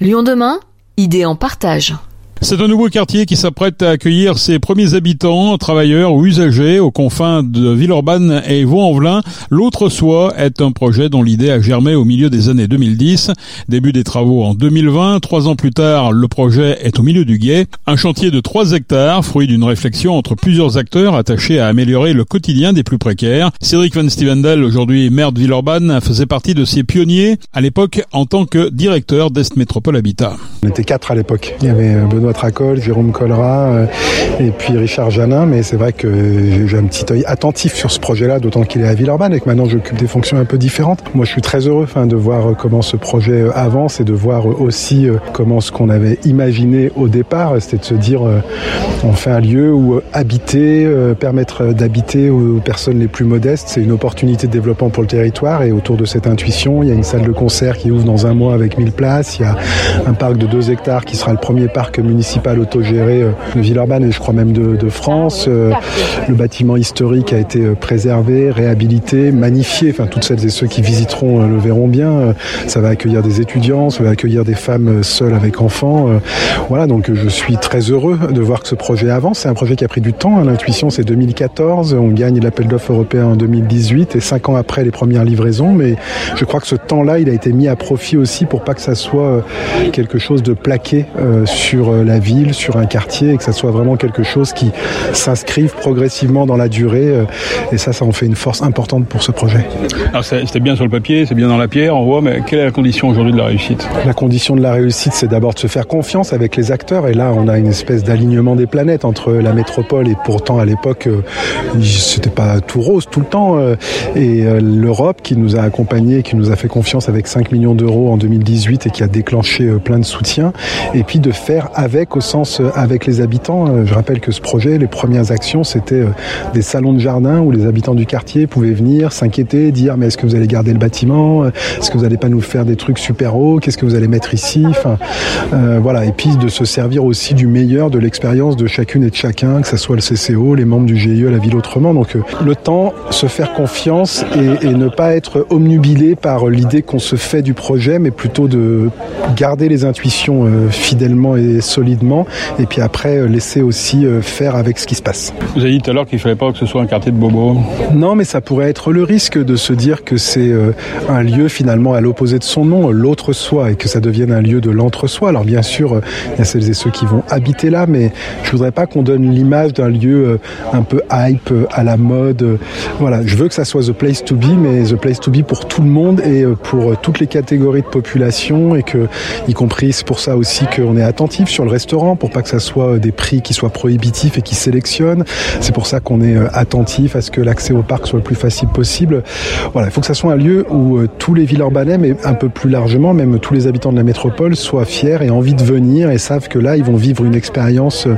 Lyon demain, idée en partage. C'est un nouveau quartier qui s'apprête à accueillir ses premiers habitants, travailleurs ou usagers aux confins de Villeurbanne et Vaux-en-Velin. L'autre soi est un projet dont l'idée a germé au milieu des années 2010. Début des travaux en 2020. Trois ans plus tard, le projet est au milieu du guet. Un chantier de 3 hectares, fruit d'une réflexion entre plusieurs acteurs attachés à améliorer le quotidien des plus précaires. Cédric Van Stevendel, aujourd'hui maire de Villeurbanne, faisait partie de ces pionniers à l'époque en tant que directeur d'Est Métropole Habitat. On était quatre à l'époque. Il y avait Benoît Tracol, Jérôme Colra euh, et puis Richard Janin. Mais c'est vrai que j'ai un petit œil attentif sur ce projet-là, d'autant qu'il est à Villeurbanne et que maintenant j'occupe des fonctions un peu différentes. Moi, je suis très heureux de voir euh, comment ce projet euh, avance et de voir aussi comment ce qu'on avait imaginé au départ, c'était de se dire on fait un lieu où habiter, permettre d'habiter aux personnes les plus modestes, c'est une opportunité de développement pour le territoire. Et autour de cette intuition, il y a une salle de concert qui ouvre dans un mois avec 1000 places. Il y a un parc de 2 hectares qui sera le premier parc municipal autogéré euh, de Villeurbanne et je crois même de, de France. Euh, le bâtiment historique a été euh, préservé, réhabilité, magnifié. Enfin, toutes celles et ceux qui visiteront le verront bien. Ça va accueillir des étudiants, ça va accueillir des femmes seules avec enfants. Voilà, donc je suis très heureux de voir que ce projet avance. C'est un projet qui a pris du temps. Hein. L'intuition, c'est 2014. On gagne l'appel d'offres européen en 2018 et cinq ans après les premières livraisons. Mais je crois que ce temps-là, il a été mis à profit aussi pour pas que ça soit quelque chose de plaqué sur la ville, sur un quartier, et que ça soit vraiment quelque chose qui s'inscrive progressivement dans la durée. Euh, et ça, ça en fait une force importante pour ce projet. Alors c'était bien sur le papier, c'est bien dans la pierre, on voit, mais quelle est la condition aujourd'hui de la réussite? La condition de la réussite, c'est d'abord de se faire confiance avec les acteurs. Et là, on a une espèce d'alignement des planètes entre la métropole et pourtant à l'époque, euh, c'était pas tout rose tout le temps. Euh, et l'Europe qui nous a accompagnés, qui nous a fait confiance avec 5 millions d'euros en 2018 et qui a déclenché plein de soutien. Et puis de faire avec au sens euh, avec les habitants. Euh, je rappelle que ce projet, les premières actions, c'était euh, des salons de jardin où les habitants du quartier pouvaient venir s'inquiéter, dire mais est-ce que vous allez garder le bâtiment? Est-ce que vous n'allez pas nous faire des trucs super hauts? Qu'est-ce que vous allez mettre ici? Enfin, voilà. Et puis de se servir aussi du meilleur de l'expérience de chacune et de chacun, que ce soit le CCO, les membres du GIE, la ville autrement. Donc le temps, se faire confiance et, et ne pas être omnubilé par l'idée qu'on se fait du projet, mais plutôt de garder les intuitions fidèlement et solidement, et puis après euh, laisser aussi euh, faire avec ce qui se passe. Vous avez dit tout à l'heure qu'il ne fallait pas que ce soit un quartier de bobo. Non, mais ça pourrait être le risque de se dire que c'est euh, un lieu finalement à l'opposé de son nom, l'autre soi, et que ça devienne un lieu de l'entre-soi. Alors bien sûr, il y a celles et ceux qui vont habiter là, mais je voudrais pas qu'on donne l'image d'un lieu un peu hype, à la mode. Voilà, je veux que ça soit the place to be, mais the place to be pour tout le monde et pour toutes les catégories de population, et que, y compris, c'est pour ça aussi qu'on est attentif sur le restaurant pour pas que ça soit des prix qui soient prohibitifs et qui sélectionnent. C'est pour ça qu'on est euh, attentif à ce que l'accès au parc soit le plus facile possible. Voilà, il faut que ça soit un lieu où euh, tous les Villeurbanais, mais un peu plus largement, même tous les habitants de la métropole, soient fiers et envie de venir et savent que là, ils vont vivre une expérience euh,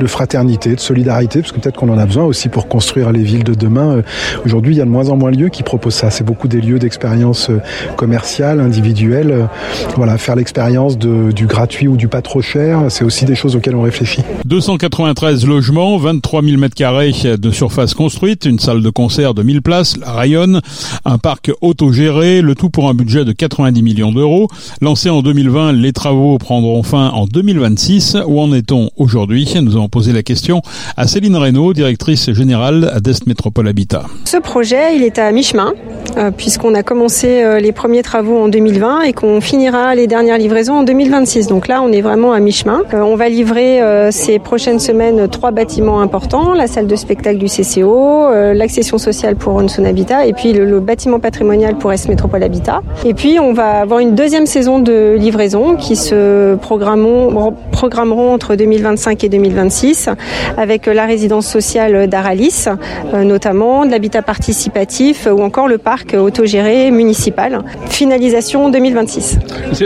de fraternité, de solidarité, parce que peut-être qu'on en a besoin aussi pour construire les villes de demain. Aujourd'hui, il y a de moins en moins de lieux qui proposent ça. C'est beaucoup des lieux d'expérience commerciale, individuelle. Voilà, faire l'expérience du gratuit ou du pas trop cher, c'est aussi des choses auxquelles on réfléchit. 293 logements, 23 000 mètres carrés de surface construite, une salle de concert de 1000 places, la rayonne, un parc autogéré, le tout pour un budget de 90 millions d'euros. Lancé en 2020, les travaux prendront fin en 2026. Où en est-on aujourd'hui? Nous avons posé la question à Céline Reynaud, directrice générale d'Est Métropole Habitat. Ce projet, il est à mi-chemin, euh, puisqu'on a commencé euh, les premiers travaux en 2020 et qu'on finira les dernières livraisons en 2026. Donc là, on est vraiment à mi-chemin. Euh, on va livrer euh, ces prochaines semaines trois bâtiments importants la salle de spectacle du CCO, euh, l'accession sociale pour Onson Habitat et puis le, bâtiment patrimonial pour S Métropole Habitat. Et puis on va avoir une deuxième saison de livraison qui se programmeront, programmeront entre 2025 et 2026 avec la résidence sociale d'Aralis, notamment de l'habitat participatif ou encore le parc autogéré municipal. Finalisation 2026.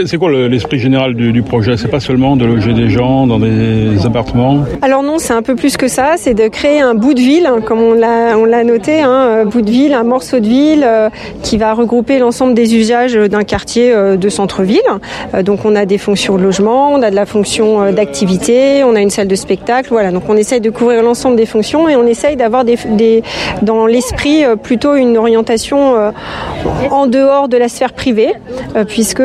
C'est quoi l'esprit général du, du projet? C'est pas seulement de loger des gens dans des appartements? Alors non, c'est un peu plus que ça. C'est de créer un bout de ville, comme on l'a, noté, un hein, euh, bout de ville, un morceau de ville euh, qui va regrouper l'ensemble des usages d'un quartier euh, de centre-ville. donc on a des fonctions de logement, on a de la fonction d'activité, on a une salle de spectacle. Voilà, donc on essaye de couvrir l'ensemble des fonctions et on essaye d'avoir dans l'esprit plutôt une orientation en dehors de la sphère privée, puisque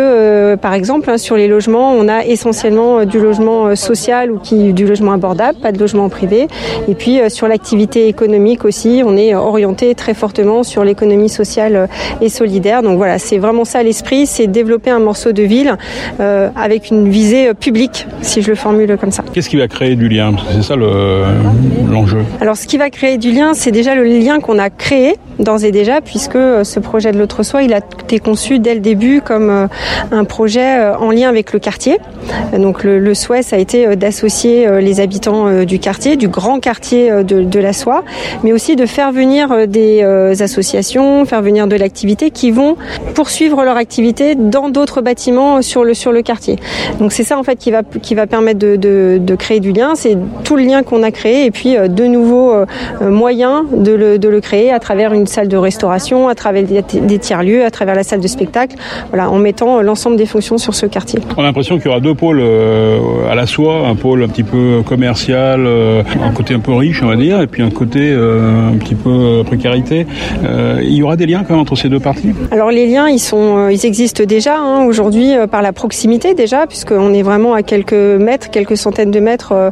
par exemple hein, sur les logements, on a essentiellement du logement social ou qui, du logement abordable, pas de logement privé. Et puis sur l'activité économique aussi, on est orienté très fortement sur l'économie sociale et solidaire. Donc voilà, c'est vraiment ça l'esprit, c'est développer un morceau de ville avec une visée publique, si je le formule comme ça. Qu'est-ce qui va créer du lien? C'est ça l'enjeu. Alors ce qui va créer du lien, c'est déjà le lien qu'on a créé d'ores et déjà, puisque euh, ce projet de l'autre soi, il a été conçu dès le début comme euh, un projet euh, en lien avec le quartier. Donc le, souhait, ça a été d'associer les habitants du quartier, du grand quartier de, la soie, mais aussi de faire venir des associations, faire venir de l'activité qui vont poursuivre leur activité dans d'autres bâtiments sur le sur le quartier. Donc c'est ça en fait qui va qui va permettre de, de créer du lien. C'est tout le lien qu'on a créé et puis de nouveaux moyens de le, de le créer à travers une salle de restauration, à travers des tiers-lieux, à travers la salle de spectacle, voilà, en mettant l'ensemble des fonctions sur ce quartier. On a l'impression qu'il y aura deux pôles euh, à la soie, un pôle un petit peu commercial, euh, un côté un peu riche, on va dire, et puis un côté euh, un petit peu précarité. il y aura des liens quand même entre ces deux parties? Alors les liens, ils sont, ils existent déjà hein, aujourd'hui par la proximité déjà, puisqu'on est vraiment à quelques quelques centaines de mètres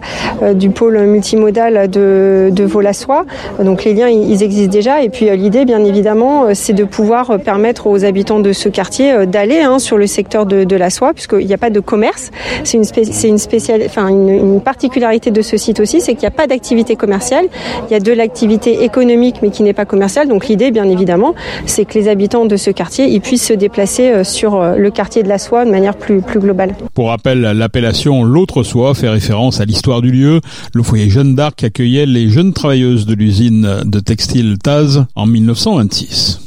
du pôle multimodal de, de Vaux-la-Soie. Donc les liens, ils existent déjà, et puis l'idée, bien évidemment, euh, c'est de pouvoir euh, permettre aux habitants de ce quartier euh, d'aller hein, sur le secteur de, la soie, puisqu'il n'y a pas de commerce. C'est une, une, spéciale, enfin, une, particularité de ce site aussi, c'est qu'il n'y a pas d'activité commerciale. Il y a de l'activité économique, mais qui n'est pas commerciale. Donc l'idée, bien évidemment, c'est que les habitants de ce quartier ils puissent se déplacer sur le quartier de la soie de manière plus, plus globale. Pour rappel, l'appellation L'autre soie fait référence à l'histoire du lieu. Le foyer Jeanne d'Arc accueillait les jeunes travailleuses de l'usine de textile Taz en 1926.